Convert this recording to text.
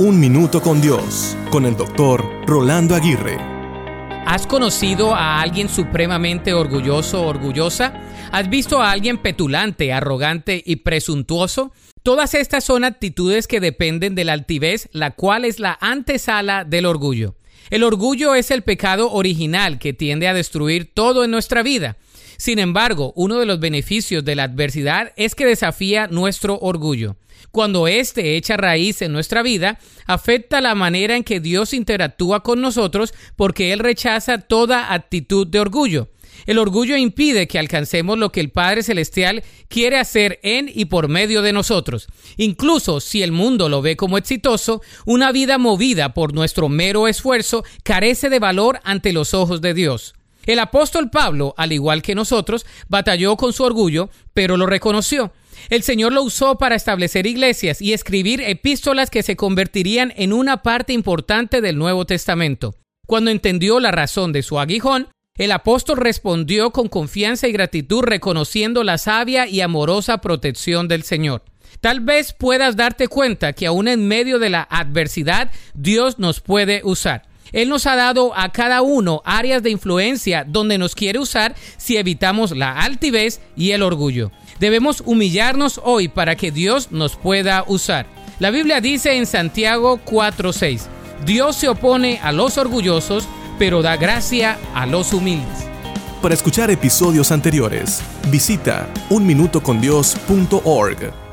Un Minuto con Dios, con el doctor Rolando Aguirre. ¿Has conocido a alguien supremamente orgulloso o orgullosa? ¿Has visto a alguien petulante, arrogante y presuntuoso? Todas estas son actitudes que dependen de la altivez, la cual es la antesala del orgullo. El orgullo es el pecado original que tiende a destruir todo en nuestra vida. Sin embargo, uno de los beneficios de la adversidad es que desafía nuestro orgullo. Cuando éste echa raíz en nuestra vida, afecta la manera en que Dios interactúa con nosotros porque Él rechaza toda actitud de orgullo. El orgullo impide que alcancemos lo que el Padre Celestial quiere hacer en y por medio de nosotros. Incluso si el mundo lo ve como exitoso, una vida movida por nuestro mero esfuerzo carece de valor ante los ojos de Dios. El apóstol Pablo, al igual que nosotros, batalló con su orgullo, pero lo reconoció. El Señor lo usó para establecer iglesias y escribir epístolas que se convertirían en una parte importante del Nuevo Testamento. Cuando entendió la razón de su aguijón, el apóstol respondió con confianza y gratitud reconociendo la sabia y amorosa protección del Señor. Tal vez puedas darte cuenta que aún en medio de la adversidad Dios nos puede usar. Él nos ha dado a cada uno áreas de influencia donde nos quiere usar si evitamos la altivez y el orgullo. Debemos humillarnos hoy para que Dios nos pueda usar. La Biblia dice en Santiago 4:6, Dios se opone a los orgullosos, pero da gracia a los humildes. Para escuchar episodios anteriores, visita unminutocondios.org.